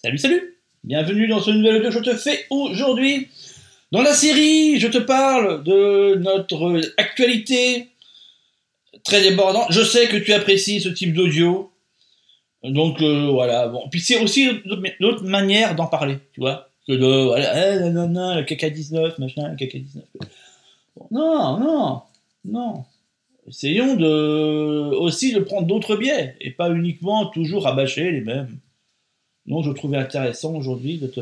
Salut, salut Bienvenue dans ce nouvel audio que je te fais aujourd'hui. Dans la série, je te parle de notre actualité très débordante. Je sais que tu apprécies ce type d'audio. Donc euh, voilà, bon. Puis c'est aussi notre manière d'en parler, tu vois. Que de, voilà, eh, le caca 19, machin, le caca 19. non, non, non. Essayons de, aussi de prendre d'autres biais et pas uniquement toujours rabâcher les mêmes. Donc je trouvais intéressant aujourd'hui de te,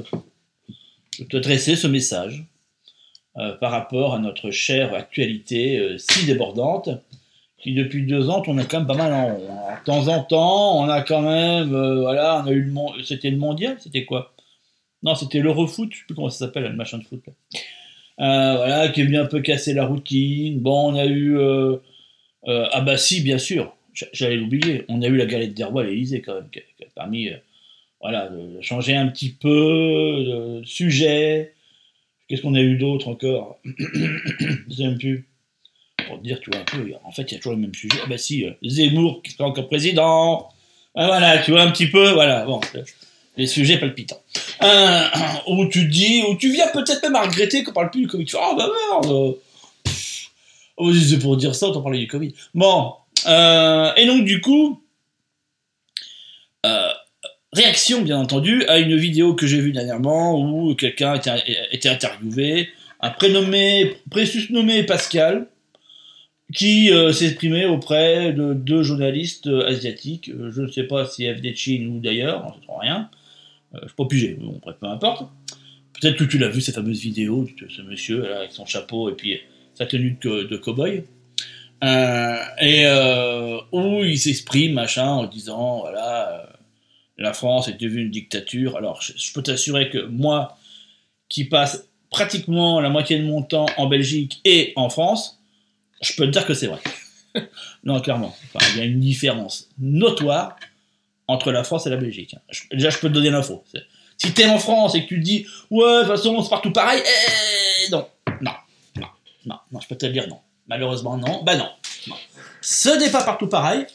te, dresser ce message euh, par rapport à notre chère actualité euh, si débordante, qui depuis deux ans on a quand même pas mal en rond. De temps en temps, on a quand même, euh, voilà, on a eu le c'était le mondial, c'était quoi? Non, c'était l'Eurofoot, je sais plus comment ça s'appelle, le machin de foot. voilà, qui est bien un peu cassé la routine. Bon, on a eu, ah bah si, bien sûr, j'allais l'oublier, on a eu la galette des rois à l'Elysée quand même, permis voilà, de changer un petit peu de sujet. Qu'est-ce qu'on a eu d'autre encore Je même plus. Pour te dire, tu vois, un peu, en fait, il y a toujours le même sujet. Ah bah si, euh, Zemmour qui sera encore président. Ah, voilà, tu vois, un petit peu, voilà, bon, les sujets palpitants. Euh, où tu dis, où tu viens peut-être même à regretter qu'on parle plus du Covid. Tu fais, oh bah merde Oh, c'est pour dire ça, t'en parlais du Covid. Bon, euh, et donc du coup, euh, Réaction, bien entendu, à une vidéo que j'ai vue dernièrement où quelqu'un était, interviewé, un prénommé, nommé Pascal, qui euh, s'exprimait auprès de deux journalistes euh, asiatiques. Euh, je ne sais pas si FD Chine ou d'ailleurs, on ne sait rien. je ne sais pas pigé, bon, bref, peu importe. Peut-être que tu l'as vu, cette fameuse vidéo de ce monsieur avec son chapeau et puis sa tenue de, de cow-boy. et où il s'exprime, machin, en disant, voilà la France est devenue une dictature. Alors, je, peux t'assurer que moi, qui passe pratiquement la moitié de mon temps en Belgique et en France, je peux te dire que c'est vrai. non, clairement. il y a une différence notoire entre la France et la Belgique. déjà, je peux te donner l'info. Si tu es en France et que tu te dis, ouais, de toute façon, c'est partout pareil, eh, non, non, non, non, non, je peux te le dire non. Malheureusement, non. Bah non, non. Ce n'est pas partout pareil.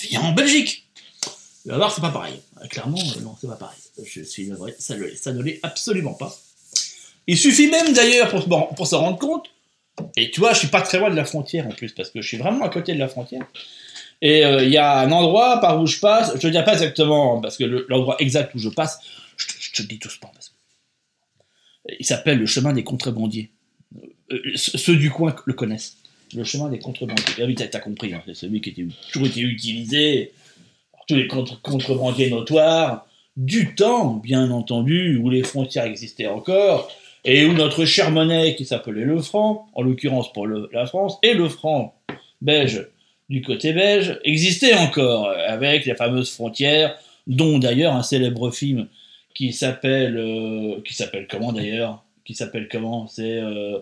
Viens en Belgique. Tu vas c'est pas pareil. Euh, clairement, euh, non, c'est pas pareil. Je suis vrai, ça, ne l'est absolument pas. Il suffit même d'ailleurs pour, pour se rendre compte, et tu vois, je suis pas très loin de la frontière en plus, parce que je suis vraiment à côté de la frontière. Et euh, il y a un endroit par où je passe, je ne dis pas exactement, parce que l'endroit exact où je passe, je, te le dis tout. Parce que il s'appelle le chemin des contrebandiers. ceux du coin le connaissent. Le chemin des contrebandiers. Ah oui, t'as compris, hein, c'est celui qui a toujours été utilisé les contre contrebandiers notoires, du temps, bien entendu, où les frontières existaient encore, et où notre chère monnaie qui s'appelait le franc, en l'occurrence pour la France, et le franc belge du côté belge, existait encore, avec les fameuses frontières, dont d'ailleurs un célèbre film qui s'appelle, euh, qui s'appelle comment d'ailleurs, qui s'appelle comment, c'est euh,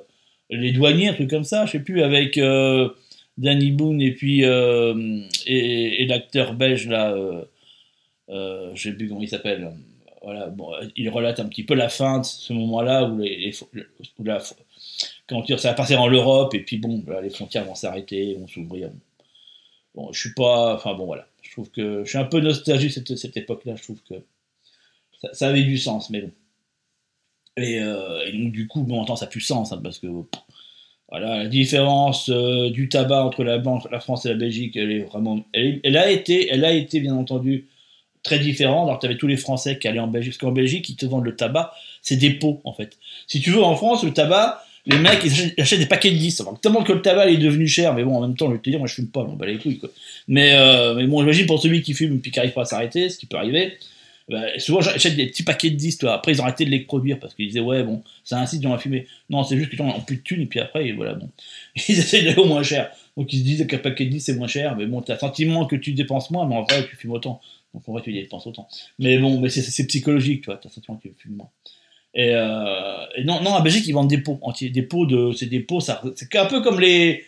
les douaniers, un truc comme ça, je sais plus, avec euh, Danny Boone et puis euh, et, l'acteur belge là, euh, euh, je sais plus comment il s'appelle. Voilà, bon, il relate un petit peu la fin de ce moment-là où, les, où la, quand ça va partir en Europe et puis bon, les frontières vont s'arrêter, vont s'ouvrir. Bon, je suis pas, enfin bon voilà, je trouve que je suis un peu nostalgique cette, cette époque-là. Je trouve que ça, avait du sens, mais bon. Et, donc du coup, bon, on entend ça plus sens hein, parce que voilà, la différence euh, du tabac entre la, France et la Belgique, elle est vraiment, elle, a été, elle a été bien entendu très différente. Alors tu avais tous les Français qui allaient en Belgique, parce qu'en Belgique ils te vendent le tabac, c'est des pots en fait. Si tu veux en France le tabac, les mecs ils achètent, des paquets de 10. tellement que le tabac est devenu cher, mais bon en même temps je vais te dire, moi je fume pas, on bat les couilles quoi. Mais euh, mais bon j'imagine pour celui qui fume et qui n'arrive pas à s'arrêter, ce qui peut arriver. Bah, souvent j'achète des petits paquets de 10, toi. après ils ont arrêté de les produire parce qu'ils disaient ouais bon, ça incite dans la fumée. Non, c'est juste qu'ils ont plus de thunes et puis après voilà bon. Ils essaient d'aller au moins cher. Donc ils se disent qu'un paquet de 10 c'est moins cher, mais bon, t'as sentiment que tu dépenses moins, mais en vrai tu fumes autant. Donc en vrai tu dépenses autant. Mais bon, mais c'est psychologique, tu t'as sentiment que tu fumes moins. Et, euh, et, non, non, à Belgique ils vendent des pots entiers, des pots de, c'est des pots, ça, c'est un peu comme les,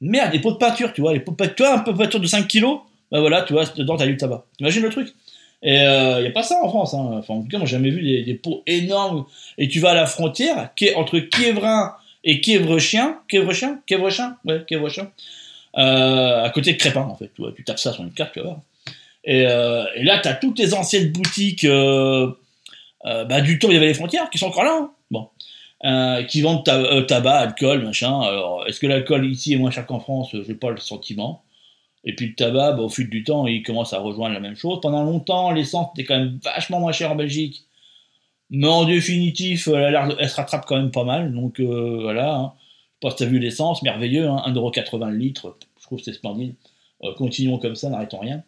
merde, des pots de peinture, tu vois, les pots peinture, un peu de peinture de 5 kilos, bah voilà, tu vois, dedans t'as du tabac. T'imagines le truc et il euh, n'y a pas ça en France. Hein. Enfin, en tout cas, moi, j'ai jamais vu des, des, pots énormes. Et tu vas à la frontière, qui est entre Kievrin et. Kievre-Chien Kievre-Chien? Ouais. Euh, à côté de Crépin, en fait. Tu, tapes ça sur une carte, tu vas euh, et là, tu as toutes les anciennes boutiques, bah, du temps, il y avait les frontières qui sont encore là. Hein. Bon. qui vendent tabac, alcool, machin. Alors, est-ce que l'alcool ici est moins cher qu'en France? J'ai pas le sentiment. Et puis le tabac, bah, au fil du temps, il commence à rejoindre la même chose. Pendant longtemps, l'essence était quand même vachement moins chère en Belgique. Mais en définitif, elle, elle se rattrape quand même pas mal. Donc voilà. Hein. Je pense que tu as vu l'essence, merveilleux, hein, 1,80€ le litre. Je trouve c'est splendide. continuons comme ça, n'arrêtons rien.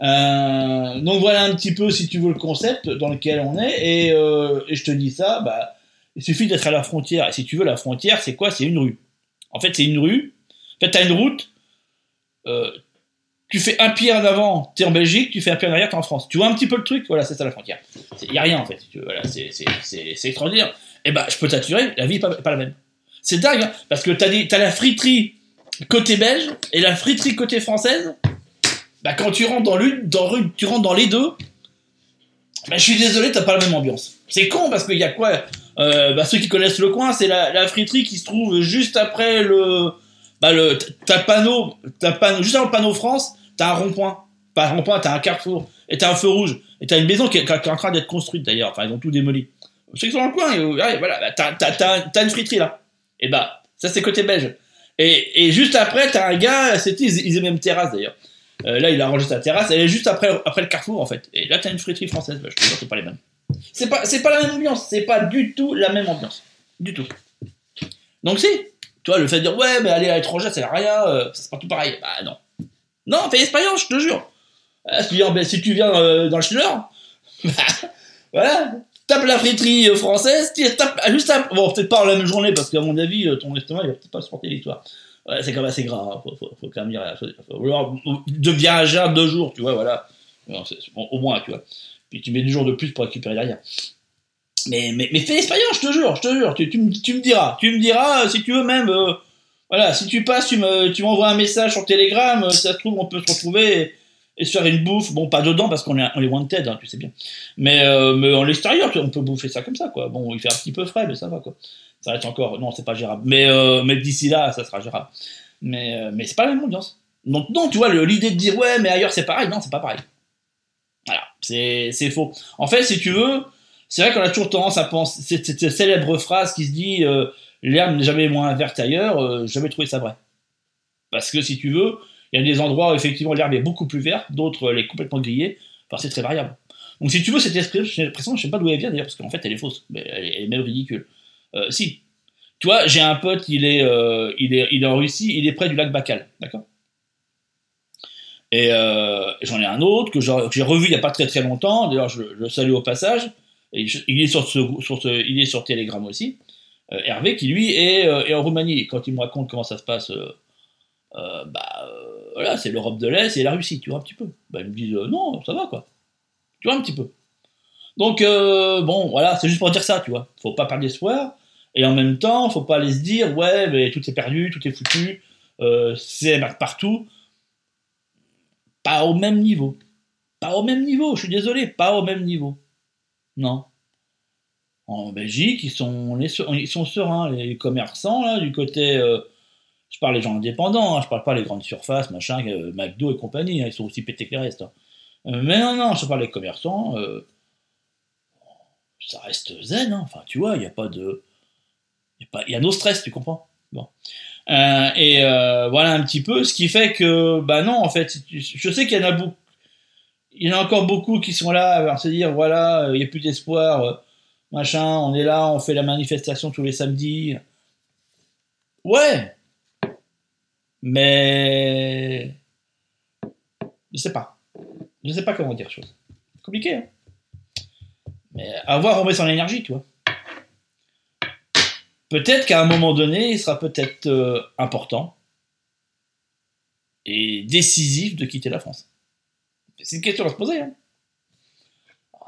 Euh, donc voilà un petit peu, si tu veux, le concept dans lequel on est. Et, euh, je te dis ça, bah, il suffit d'être à la frontière. Et si tu veux, la frontière, c'est quoi? C'est une rue. En fait, c'est une rue. En fait, tu as une route. Tu fais un pied en avant, tu es en Belgique, tu fais un pied en arrière, tu es en France. Tu vois un petit peu le truc? Voilà, c'est ça la frontière. Il n'y a rien en fait. Voilà, c'est extraordinaire. Et eh bah, je peux t'assurer, la vie n'est pas, la même. C'est dingue, hein parce que tu as, la friterie côté belge et la friterie côté française bah, quand tu rentres dans l'une, dans tu rentres dans les deux, bah, je suis désolé, t'as pas la même ambiance. C'est con parce qu'il y a quoi? Euh, bah, Ceux qui connaissent le coin, c'est la, friterie qui se trouve juste après le. Bah, le t'as panneau, t'as panneau, juste avant le panneau France, t'as un rond-point. Pas un rond-point, t'as un carrefour, et t'as un feu rouge, et t'as une maison qui est, en train d'être construite d'ailleurs, enfin ils ont tout démoli. Ceux qui sont dans le coin, et, voilà, bah, t'as, t'as, t'as, une friterie là. Et bah, ça c'est côté belge. Et, et juste après, t'as un gars, c'était, ils, ils aimaient même terrasse d'ailleurs. Euh, là, il a arrangé sa terrasse. Elle est juste après, après le carrefour, en fait. Et là, t'as une friterie française. Bah, je te jure, c'est pas les mêmes. C'est pas, c'est pas la même ambiance. C'est pas du tout la même ambiance. Du tout. Donc, si. Tu vois, le fait de dire, ouais, mais aller à l'étranger, ça sert à rien. Euh, c'est pas tout pareil. Bah, non. Non, fais l'expérience, je te jure. Euh, si tu viens, viens dans le Schiller, bah, voilà. Tape la friterie française, tape, juste tape, bon, peut-être pas en la même journée, parce qu'à mon avis, ton estomac, il va peut-être pas supporter l'histoire c'est quand même assez grave, hein. faut, quand même dire. Deviens à deux jours, tu vois, voilà. au moins, tu vois. Puis tu mets deux jours de plus pour récupérer derrière. Mais, mais, fais l'expérience, je te jure, je te jure. Tu, tu, me diras. Tu me diras, euh, si tu veux même. Euh, voilà, si tu passes, tu me, m'envoies un message sur Telegram, euh, si ça se trouve, on peut se retrouver et, se faire une bouffe. Bon, pas dedans parce qu'on est, on est wanted, hein, tu sais bien. Mais, mais en l'extérieur, on peut bouffer ça comme ça, quoi. Bon, il fait un petit peu frais, mais ça va, quoi ça reste encore. Non, c'est pas gérable. Mais, mais d'ici là, ça sera gérable. Mais, mais c'est pas la même ambiance. Donc, non, tu vois, l'idée de dire ouais, mais ailleurs c'est pareil, non, c'est pas pareil. Voilà, c'est faux. En fait, si tu veux, c'est vrai qu'on a toujours tendance à penser. Cette, célèbre phrase qui se dit euh, l'herbe n'est jamais moins verte ailleurs, jamais trouvé ça vrai. Parce que si tu veux, il y a des endroits où effectivement l'herbe est beaucoup plus verte, d'autres elle est complètement grillée. Enfin, c'est très variable. Donc si tu veux, cette expression, je sais pas d'où elle vient d'ailleurs, parce qu'en fait elle est fausse, mais elle est même ridicule. Euh, si. Tu vois, j'ai un pote, il est, euh, il, est, il est en Russie, il est près du lac Bacal, d'accord? Et euh, j'en ai un autre que j'ai revu il n'y a pas très très longtemps, d'ailleurs je, le salue au passage, il, est sur ce, il est sur Telegram aussi, Hervé, qui lui est, est, en Roumanie. Quand il me raconte comment ça se passe, bah voilà, c'est l'Europe de l'Est et la Russie, tu vois, un petit peu. Bah, ils me disent non, ça va quoi. Tu vois, un petit peu. Donc, bon, voilà, c'est juste pour dire ça, tu vois. Faut pas perdre d'espoir. Et en même temps, faut pas aller se dire, ouais, mais tout est perdu, tout est foutu, euh, c'est partout. Pas au même niveau. Pas au même niveau, je suis désolé, pas au même niveau. Non. En Belgique, ils sont, ils sont sereins, les commerçants, là, du côté. Euh, je parle des gens indépendants, hein, je parle pas les grandes surfaces, machin, euh, McDo et compagnie, hein, ils sont aussi pétés que les restes. Hein. mais non, non, je parle des commerçants, ça reste zen, enfin, tu vois, il n'y a pas de il y a nos stress, tu comprends? Euh, et euh, voilà un petit peu, ce qui fait que, bah non, en fait, je sais qu'il y en a beaucoup, il y en a encore beaucoup qui sont là à se dire, voilà, il n'y a plus d'espoir, machin, on est là, on fait la manifestation tous les samedis. Ouais, mais je sais pas, je sais pas comment dire chose. Compliqué, hein mais avoir, on met son énergie, tu vois peut-être qu'à un moment donné, il sera peut-être euh, important et décisif de quitter la France. C'est une question à se poser. Hein.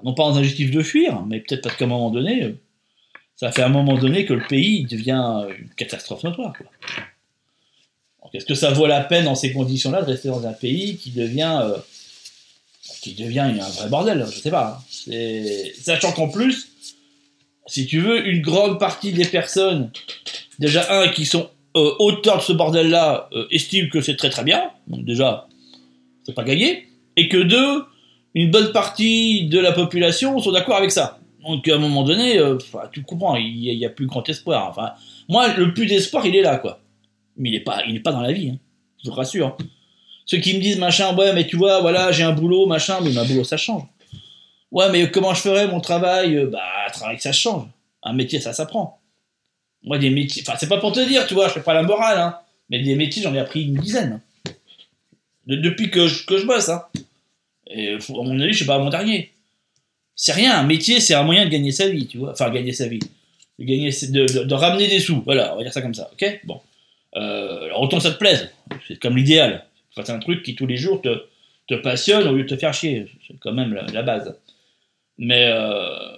Non pas en objectif de fuir, mais peut-être parce qu'à un moment donné, euh, ça fait un moment donné que le pays devient une catastrophe notoire. Est-ce que ça vaut la peine dans ces conditions-là de rester dans un pays qui devient, euh, qui devient un vrai bordel? Je sais pas. Hein. Sachant qu'en plus, si tu veux, une grande partie des personnes, déjà un, qui sont euh, auteurs de ce bordel-là, euh, estiment que c'est très très bien, donc déjà, c'est pas gagné, et que deux, une bonne partie de la population sont d'accord avec ça. Donc à un moment donné, euh, tu comprends, il y, a- plus grand espoir. Enfin, moi, le plus d'espoir, il est là, quoi. Mais il est pas, pas dans la vie. hein. Je vous rassure. Ceux qui me disent machin, ouais, mais tu vois, voilà, j'ai un boulot, machin, mais ma boulot, ça change. Ouais, mais comment je ferais mon travail? Euh, Bah, un travail, ça change. Un métier, ça s'apprend. Moi, des métiers, enfin, c'est pas pour te dire, tu vois, je fais pas la morale, hein. Mais des métiers, j'en ai appris une dizaine. De- depuis que je, que je bosse, hein. Et à mon avis, je suis pas à mon dernier. C'est rien, un métier, c'est un moyen de gagner sa vie, tu vois. Enfin, gagner sa vie. De, gagner, de, ramener des sous. Voilà, on va dire ça comme ça, ok? Bon. Euh, alors, autant ça te plaise. C'est comme l'idéal. Faut faire un truc qui, tous les jours, te, passionne au lieu de te faire chier. C'est quand même la, la base. Mais, euh,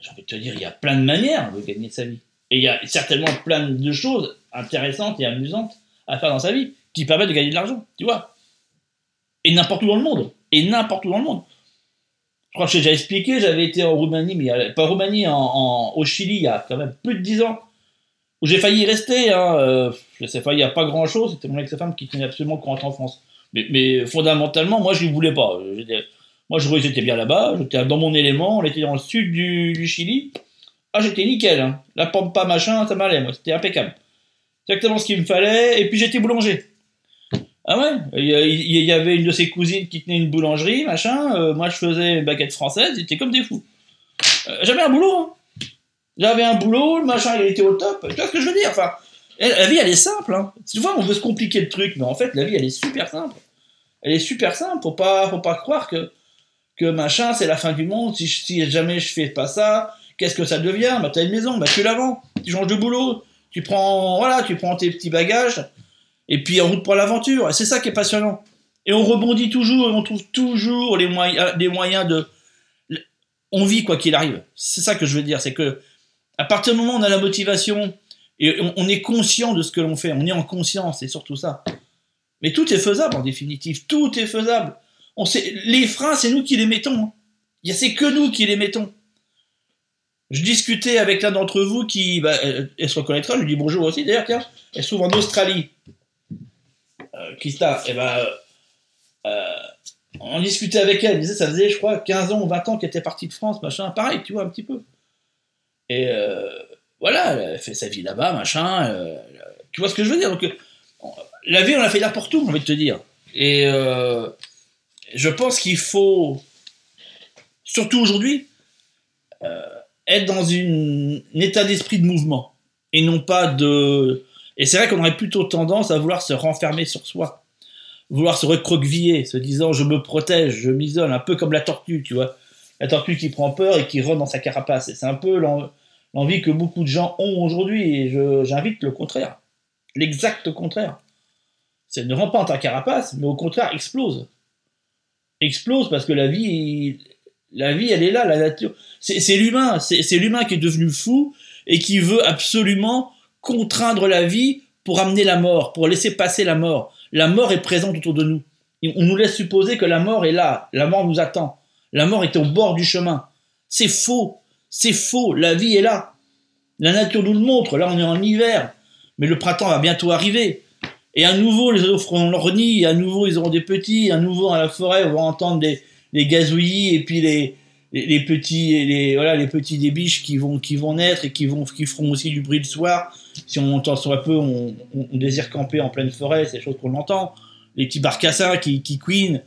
j'ai envie de te dire, il y a plein de manières de gagner sa vie. Et il y a certainement plein de choses intéressantes et amusantes à faire dans sa vie qui permettent de gagner de l'argent, tu vois. Et n'importe où dans le monde. Et n'importe où dans le monde. Je crois que j'ai déjà expliqué, j'avais été en Roumanie, mais pas Roumanie, en, en- au Chili, il y a quand même plus de 10 ans, où j'ai failli y rester. Hein, euh, je sais pas, il n'y a pas grand chose, c'était mon ex-femme qui tenait absolument qu'on rentre en France. Mais, fondamentalement, moi, je ne voulais pas. Moi, je j'étais bien là-bas, j'étais dans mon élément, on était dans le sud du, du Chili. Ah, j'étais nickel, hein. la pampa machin, ça m'allait, moi, c'était impeccable. Exactement ce qu'il me fallait, et puis j'étais boulanger. Ah ouais, il y, avait une de ses cousines qui tenait une boulangerie, machin. euh, moi, je faisais une baguette française, ils étaient comme des fous. Euh, J'avais un boulot, hein. J'avais un boulot, le machin, il était au top. Tu vois ce que je veux dire? Enfin, la vie, elle est simple. Hein. Tu vois, on veut se compliquer le truc, mais en fait, la vie, elle est super simple. Elle est super simple. Faut pas, faut pas croire que, que machin, c'est la fin du monde. Si, jamais je fais pas ça, qu'est-ce que ça devient? Bah, t'as une maison, bah, tu la. Tu changes de boulot. Tu prends, voilà, tu prends tes petits bagages. Et puis, en route pour l'aventure. Et c'est ça qui est passionnant. Et on rebondit toujours et on trouve toujours les moyens, les moyens de. On vit quoi qu'il arrive. C'est ça que je veux dire. C'est que, à partir du moment où on a la motivation et on, est conscient de ce que l'on fait, on est en conscience, c'est surtout ça. Mais tout est faisable en définitive. Tout est faisable. On sait, les freins, c'est nous qui les mettons. hein. Il C'est que nous qui les mettons. Je discutais avec l'un d'entre vous qui, elle, elle se reconnaîtra, je lui dis bonjour aussi d'ailleurs, tiens, elle se trouve en Australie. Euh, Christa, et ben, euh, on discutait avec elle, disait ça faisait, je crois, 15 ans ou 20 ans qu'elle était partie de France, machin, pareil, tu vois, un petit peu. Et euh, voilà, elle fait sa vie là-bas, machin, euh, tu vois ce que je veux dire? Donc, euh, la vie, on l'a fait pour tout, j'ai envie de te dire. Et euh, je pense qu'il faut, surtout aujourd'hui, euh, être dans un état d'esprit de mouvement et non pas de. Et c'est vrai qu'on aurait plutôt tendance à vouloir se renfermer sur soi, vouloir se recroqueviller, se disant je me protège, je m'isole, un peu comme la tortue, tu vois. La tortue qui prend peur et qui rentre dans sa carapace. Et c'est un peu l'en- l'envie que beaucoup de gens ont aujourd'hui. Et j'invite le contraire, l'exact contraire. C'est ne rentre pas dans ta carapace, mais au contraire explose. Explose parce que la vie, la vie, elle est là, la nature. C'est l'humain, c'est l'humain qui est devenu fou et qui veut absolument contraindre la vie pour amener la mort, pour laisser passer la mort. La mort est présente autour de nous. On nous laisse supposer que la mort est là, la mort nous attend. La mort est au bord du chemin. C'est faux, c'est faux, la vie est là. La nature nous le montre, là on est en hiver, mais le printemps va bientôt arriver. Et à nouveau, les oiseaux feront leur nid, à nouveau, ils auront des petits, et à nouveau, dans la forêt, on va entendre des, des gazouillis, et puis les, les, les petits, les, voilà, les petits des qui vont, qui vont naître, et qui, vont, qui feront aussi du bruit le soir. Si on entend soit peu, on, désire camper en pleine forêt, c'est des choses qu'on entend. Les petits barcassins qui, qui queenent,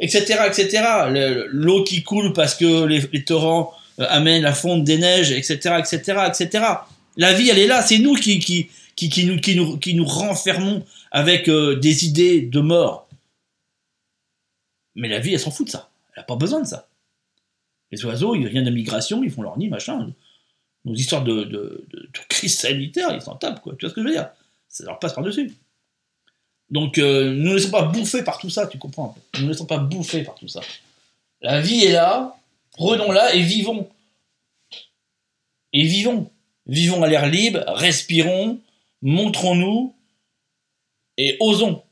etc., etc. Le- L'eau qui coule parce que les, les torrents euh, amènent la fonte des neiges, etc., etc., etc. La vie, elle est là, c'est nous qui, qui, qui, qui nous, qui, nous, qui nous renfermons avec euh, des idées de mort. Mais la vie, elle s'en fout de ça. Elle n'a pas besoin de ça. Les oiseaux, ils viennent de migration, ils font leur nid, machin. Nos histoires de, crise sanitaire, ils s'en tapent, quoi. Tu vois ce que je veux dire? Ça leur passe par-dessus. Donc, euh, ne nous laissons pas bouffer par tout ça, tu comprends Ne nous laissons pas bouffer par tout ça. La vie est là, prenons-la et vivons. Et vivons. Vivons à l'air libre, respirons, montrons-nous et osons.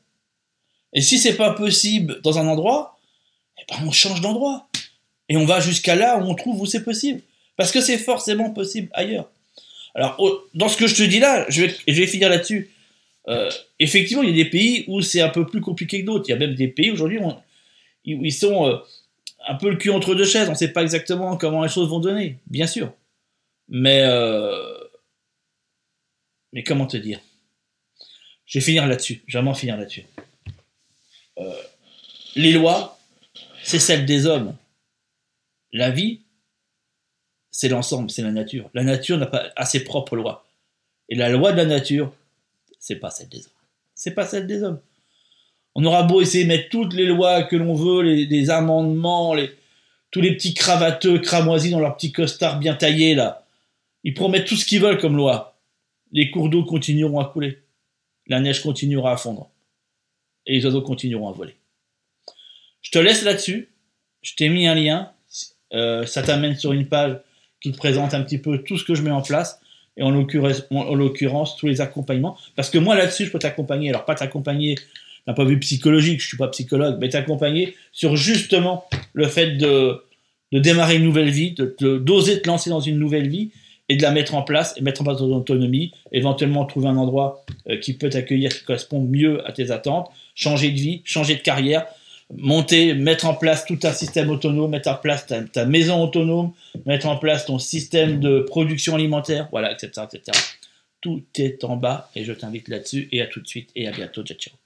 Et si c'est pas possible dans un endroit, eh ben on change d'endroit. Et on va jusqu'à là où on trouve où c'est possible. Parce que c'est forcément possible ailleurs. Alors, dans ce que je te dis là, je vais, finir là-dessus. Euh, effectivement, il y a des pays où c'est un peu plus compliqué que d'autres. Il y a même des pays aujourd'hui où, ils sont euh, un peu le cul entre deux chaises. On ne sait pas exactement comment les choses vont donner, bien sûr. Mais, euh, mais comment te dire? Je vais finir là-dessus. Je vais vraiment finir là-dessus. Les lois, c'est celle des hommes. La vie, c'est l'ensemble, c'est la nature. La nature n'a pas ses propres lois. Et la loi de la nature, c'est pas celle des hommes. C'est pas celle des hommes. On aura beau essayer de mettre toutes les lois que l'on veut, les, amendements, tous les petits cravateux cramoisis dans leurs petits costards bien taillés là. Ils promettent tout ce qu'ils veulent comme loi. Les cours d'eau continueront à couler. La neige continuera à fondre. Et les oiseaux continueront à voler. Je te laisse là-dessus. Je t'ai mis un lien. Euh, ça t'amène sur une page qui te présente un petit peu tout ce que je mets en place et en l'occurrence tous les accompagnements. Parce que moi là-dessus, je peux t'accompagner. Alors pas t'accompagner d'un point de vue psychologique, je suis pas psychologue, mais t'accompagner sur justement le fait de, de démarrer une nouvelle vie, de d'oser te lancer dans une nouvelle vie et de la mettre en place et mettre en place ton autonomie, éventuellement trouver un endroit euh, qui peut t'accueillir, qui correspond mieux à tes attentes, changer de vie, changer de carrière, monter, mettre en place tout un système autonome, mettre en place ta, maison autonome, mettre en place ton système de production alimentaire, voilà, etc., etc. Tout est en bas et je t'invite là-dessus et à tout de suite et à bientôt. Ciao, ciao.